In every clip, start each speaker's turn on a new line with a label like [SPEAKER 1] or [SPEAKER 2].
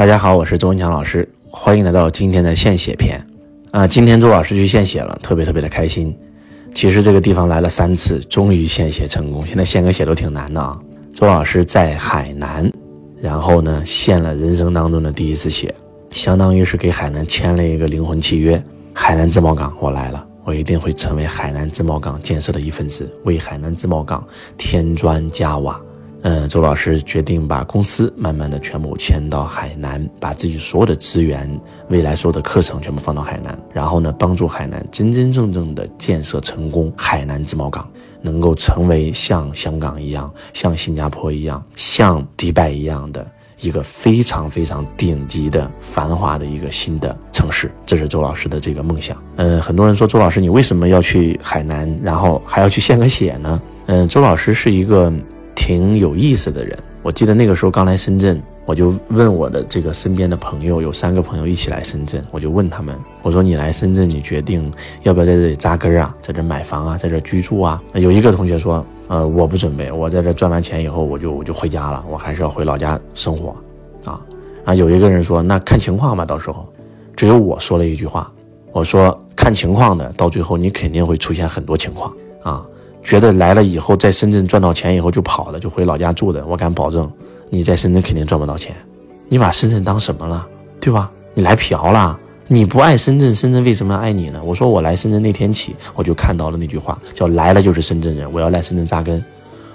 [SPEAKER 1] 大家好，我是周文强老师，欢迎来到今天的献血篇。啊，今天周老师去献血了，特别特别的开心。其实这个地方来了三次，终于献血成功。现在献个血都挺难的啊。周老师在海南，然后呢献了人生当中的第一次血，相当于是给海南签了一个灵魂契约。海南自贸港，我来了，我一定会成为海南自贸港建设的一份子，为海南自贸港添砖加瓦。嗯，周老师决定把公司慢慢的全部迁到海南，把自己所有的资源、未来所有的课程全部放到海南，然后呢，帮助海南真真正正的建设成功海南自贸港，能够成为像香港一样、像新加坡一样、像迪拜一样的一个非常非常顶级的繁华的一个新的城市。这是周老师的这个梦想。嗯，很多人说周老师你为什么要去海南，然后还要去献个血呢？嗯，周老师是一个。挺有意思的人，我记得那个时候刚来深圳，我就问我的这个身边的朋友，有三个朋友一起来深圳，我就问他们，我说你来深圳，你决定要不要在这里扎根啊，在这买房啊，在这居住啊？有一个同学说，呃，我不准备，我在这赚完钱以后，我就我就回家了，我还是要回老家生活，啊啊！有一个人说，那看情况吧，到时候，只有我说了一句话，我说看情况的，到最后你肯定会出现很多情况啊。觉得来了以后，在深圳赚到钱以后就跑了，就回老家住的。我敢保证，你在深圳肯定赚不到钱。你把深圳当什么了，对吧？你来嫖了？你不爱深圳，深圳为什么要爱你呢？我说我来深圳那天起，我就看到了那句话，叫来了就是深圳人。我要来深圳扎根，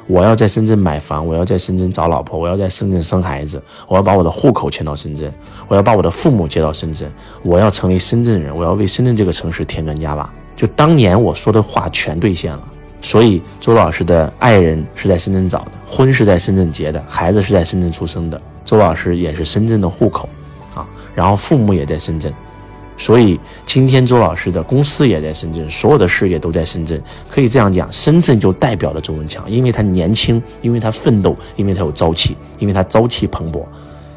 [SPEAKER 1] 我要在深圳买房，我要在深圳找老婆，我要在深圳生孩子，我要把我的户口迁到深圳，我要把我的父母接到深圳，我要成为深圳人，我要为深圳这个城市添砖加瓦。就当年我说的话全兑现了。所以，周老师的爱人是在深圳找的，婚是在深圳结的，孩子是在深圳出生的。周老师也是深圳的户口，啊，然后父母也在深圳，所以今天周老师的公司也在深圳，所有的事业都在深圳。可以这样讲，深圳就代表了周文强，因为他年轻，因为他奋斗，因为他有朝气，因为他朝气蓬勃，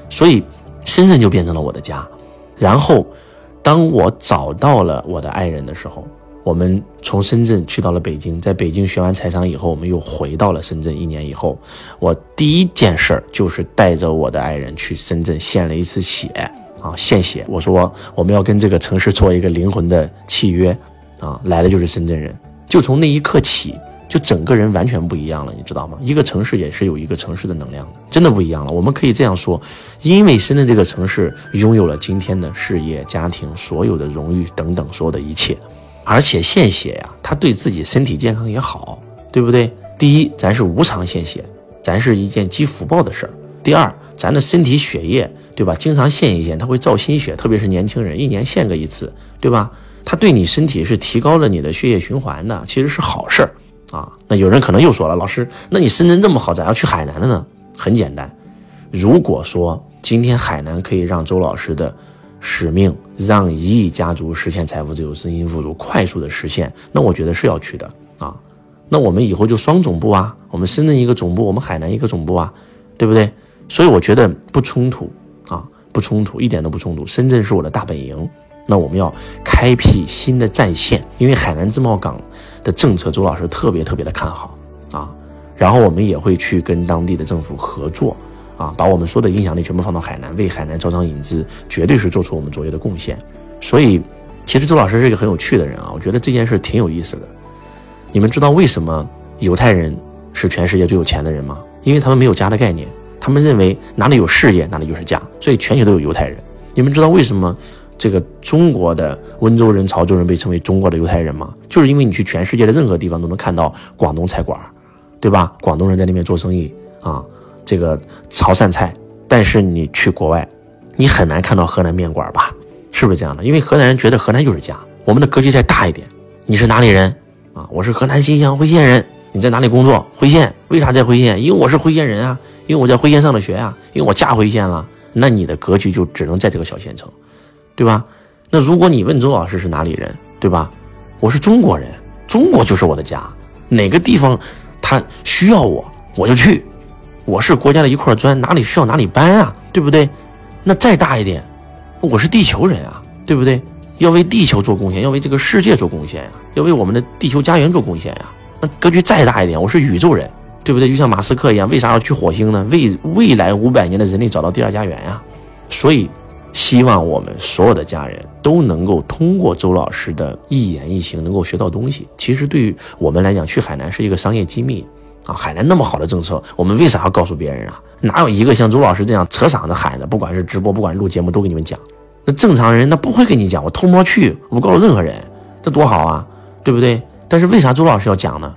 [SPEAKER 1] 所以深圳就变成了我的家。然后，当我找到了我的爱人的时候。我们从深圳去到了北京，在北京学完财商以后，我们又回到了深圳。一年以后，我第一件事儿就是带着我的爱人去深圳献了一次血啊，献血。我说我们要跟这个城市做一个灵魂的契约啊，来的就是深圳人。就从那一刻起，就整个人完全不一样了，你知道吗？一个城市也是有一个城市的能量的，真的不一样了。我们可以这样说，因为深圳这个城市拥有了今天的事业、家庭、所有的荣誉等等所有的一切。而且献血呀，它对自己身体健康也好，对不对？第一，咱是无偿献血，咱是一件积福报的事儿。第二，咱的身体血液，对吧？经常献一献，它会造心血，特别是年轻人，一年献个一次，对吧？它对你身体是提高了你的血液循环的，其实是好事儿啊。那有人可能又说了，老师，那你深圳这么好，咋要去海南的呢？很简单，如果说今天海南可以让周老师的。使命让一亿家族实现财富自由、身心富足，快速的实现。那我觉得是要去的啊。那我们以后就双总部啊，我们深圳一个总部，我们海南一个总部啊，对不对？所以我觉得不冲突啊，不冲突，一点都不冲突。深圳是我的大本营，那我们要开辟新的战线，因为海南自贸港的政策，周老师特别特别的看好啊。然后我们也会去跟当地的政府合作。啊，把我们所有的影响力全部放到海南，为海南招商引资，绝对是做出我们卓越的贡献。所以，其实周老师是一个很有趣的人啊，我觉得这件事挺有意思的。你们知道为什么犹太人是全世界最有钱的人吗？因为他们没有家的概念，他们认为哪里有事业，哪里就是家，所以全球都有犹太人。你们知道为什么这个中国的温州人、潮州人被称为中国的犹太人吗？就是因为你去全世界的任何地方都能看到广东菜馆，对吧？广东人在那边做生意啊。这个潮汕菜，但是你去国外，你很难看到河南面馆吧？是不是这样的？因为河南人觉得河南就是家，我们的格局再大一点。你是哪里人啊？我是河南新乡辉县人。你在哪里工作？辉县？为啥在辉县？因为我是辉县人啊，因为我在辉县上的学啊，因为我嫁辉县了。那你的格局就只能在这个小县城，对吧？那如果你问周老师是哪里人，对吧？我是中国人，中国就是我的家。哪个地方他需要我，我就去。我是国家的一块砖，哪里需要哪里搬啊，对不对？那再大一点，我是地球人啊，对不对？要为地球做贡献，要为这个世界做贡献呀，要为我们的地球家园做贡献呀。那格局再大一点，我是宇宙人，对不对？就像马斯克一样，为啥要去火星呢？为未来五百年的人类找到第二家园呀。所以，希望我们所有的家人都能够通过周老师的一言一行，能够学到东西。其实对于我们来讲，去海南是一个商业机密啊。海南那么好的政策，我们为啥要告诉别人啊？哪有一个像周老师这样扯嗓子喊的？不管是直播，不管是录节目，都给你们讲。那正常人那不会跟你讲，我偷摸去，我不告诉任何人，这多好啊，对不对？但是为啥周老师要讲呢？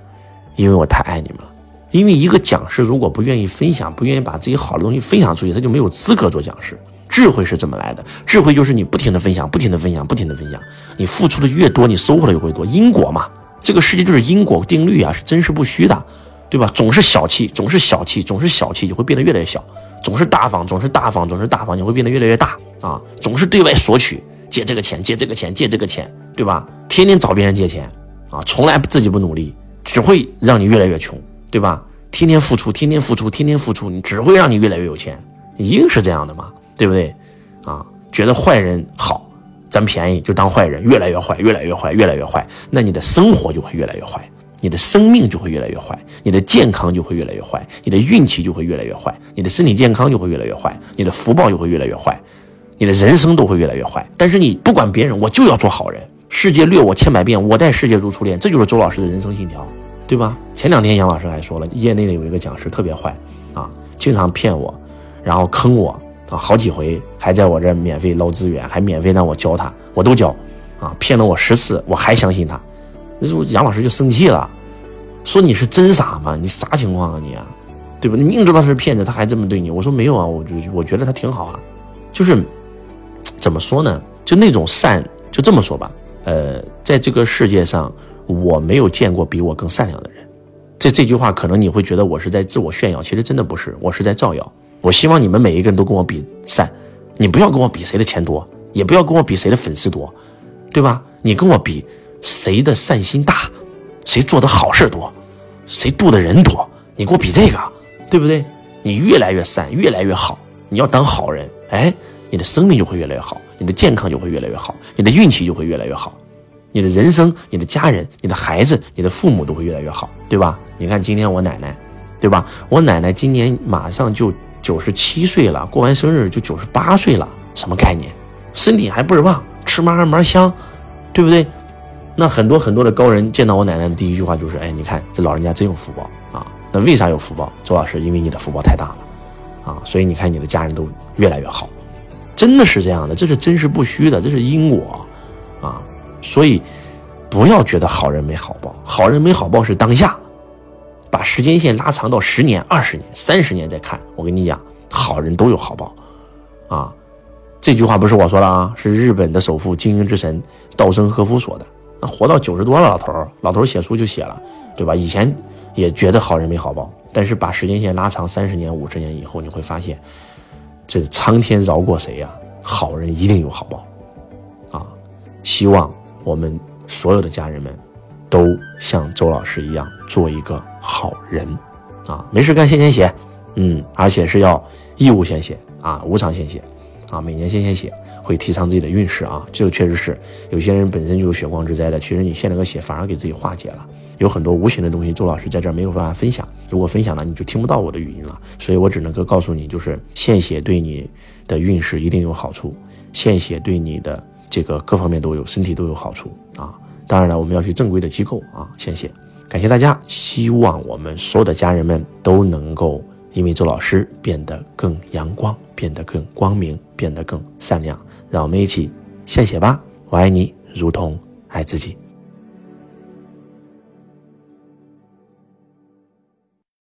[SPEAKER 1] 因为我太爱你们了。因为一个讲师如果不愿意分享，不愿意把自己好的东西分享出去，他就没有资格做讲师。智慧是怎么来的？智慧就是你不停的分享，不停的分享，不停的分享。你付出的越多，你收获的就会多。因果嘛，这个世界就是因果定律啊，是真实不虚的，对吧？总是小气，总是小气，总是小气，就会变得越来越小；总是大方，总是大方，总是大方，你会变得越来越大啊！总是对外索取，借这个钱，借这个钱，借这个钱，对吧？天天找别人借钱啊，从来自己不努力，只会让你越来越穷。对吧？天天付出，天天付出，天天付出，你只会让你越来越有钱，一定是这样的嘛？对不对？啊，觉得坏人好，占便宜就当坏人，越来越坏，越来越坏，越来越坏，那你的生活就会越来越坏，你的生命就会越来越坏，你的健康就会越来越坏，你的运气就会越来越坏，你的身体健康就会越来越坏，你的福报就会越来越坏，你的人生都会越来越坏。但是你不管别人，我就要做好人，世界虐我千百遍，我待世界如初恋，这就是周老师的人生信条。对吧？前两天杨老师还说了，业内的有一个讲师特别坏，啊，经常骗我，然后坑我啊，好几回还在我这免费捞资源，还免费让我教他，我都教，啊，骗了我十次，我还相信他，那时候杨老师就生气了，说你是真傻吗？你啥情况啊你啊，对吧？你明知道他是骗子，他还这么对你。我说没有啊，我就我觉得他挺好啊，就是怎么说呢？就那种善，就这么说吧，呃，在这个世界上。我没有见过比我更善良的人，这这句话可能你会觉得我是在自我炫耀，其实真的不是，我是在造谣。我希望你们每一个人都跟我比善，你不要跟我比谁的钱多，也不要跟我比谁的粉丝多，对吧？你跟我比谁的善心大，谁做的好事多，谁度的人多，你给我比这个，对不对？你越来越善，越来越好，你要当好人，哎，你的生命就会越来越好，你的健康就会越来越好，你的运气就会越来越好。你的人生、你的家人、你的孩子、你的父母都会越来越好，对吧？你看今天我奶奶，对吧？我奶奶今年马上就九十七岁了，过完生日就九十八岁了，什么概念？身体还倍儿棒，吃嘛嘛嘛香，对不对？那很多很多的高人见到我奶奶的第一句话就是：哎，你看这老人家真有福报啊！那为啥有福报？周老师，因为你的福报太大了啊！所以你看你的家人都越来越好，真的是这样的，这是真实不虚的，这是因果啊！所以，不要觉得好人没好报，好人没好报是当下，把时间线拉长到十年、二十年、三十年再看。我跟你讲，好人都有好报，啊，这句话不是我说的啊，是日本的首富、经营之神稻盛和夫说的。那活到九十多了，老头儿，老头儿写书就写了，对吧？以前也觉得好人没好报，但是把时间线拉长三十年、五十年以后，你会发现，这苍天饶过谁呀？好人一定有好报，啊，希望。我们所有的家人们，都像周老师一样做一个好人，啊，没事干献献血，嗯，而且是要义务献血啊，无偿献血，啊，每年献献血会提倡自己的运势啊，这个确实是有些人本身就有血光之灾的，其实你献了个血反而给自己化解了，有很多无形的东西，周老师在这儿没有办法分享，如果分享了你就听不到我的语音了，所以我只能够告诉你，就是献血对你的运势一定有好处，献血对你的。这个各方面都有，身体都有好处啊！当然了，我们要去正规的机构啊，献血，感谢大家。希望我们所有的家人们都能够因为周老师变得更阳光，变得更光明，变得更善良。让我们一起献血吧！我爱你，如同爱自己。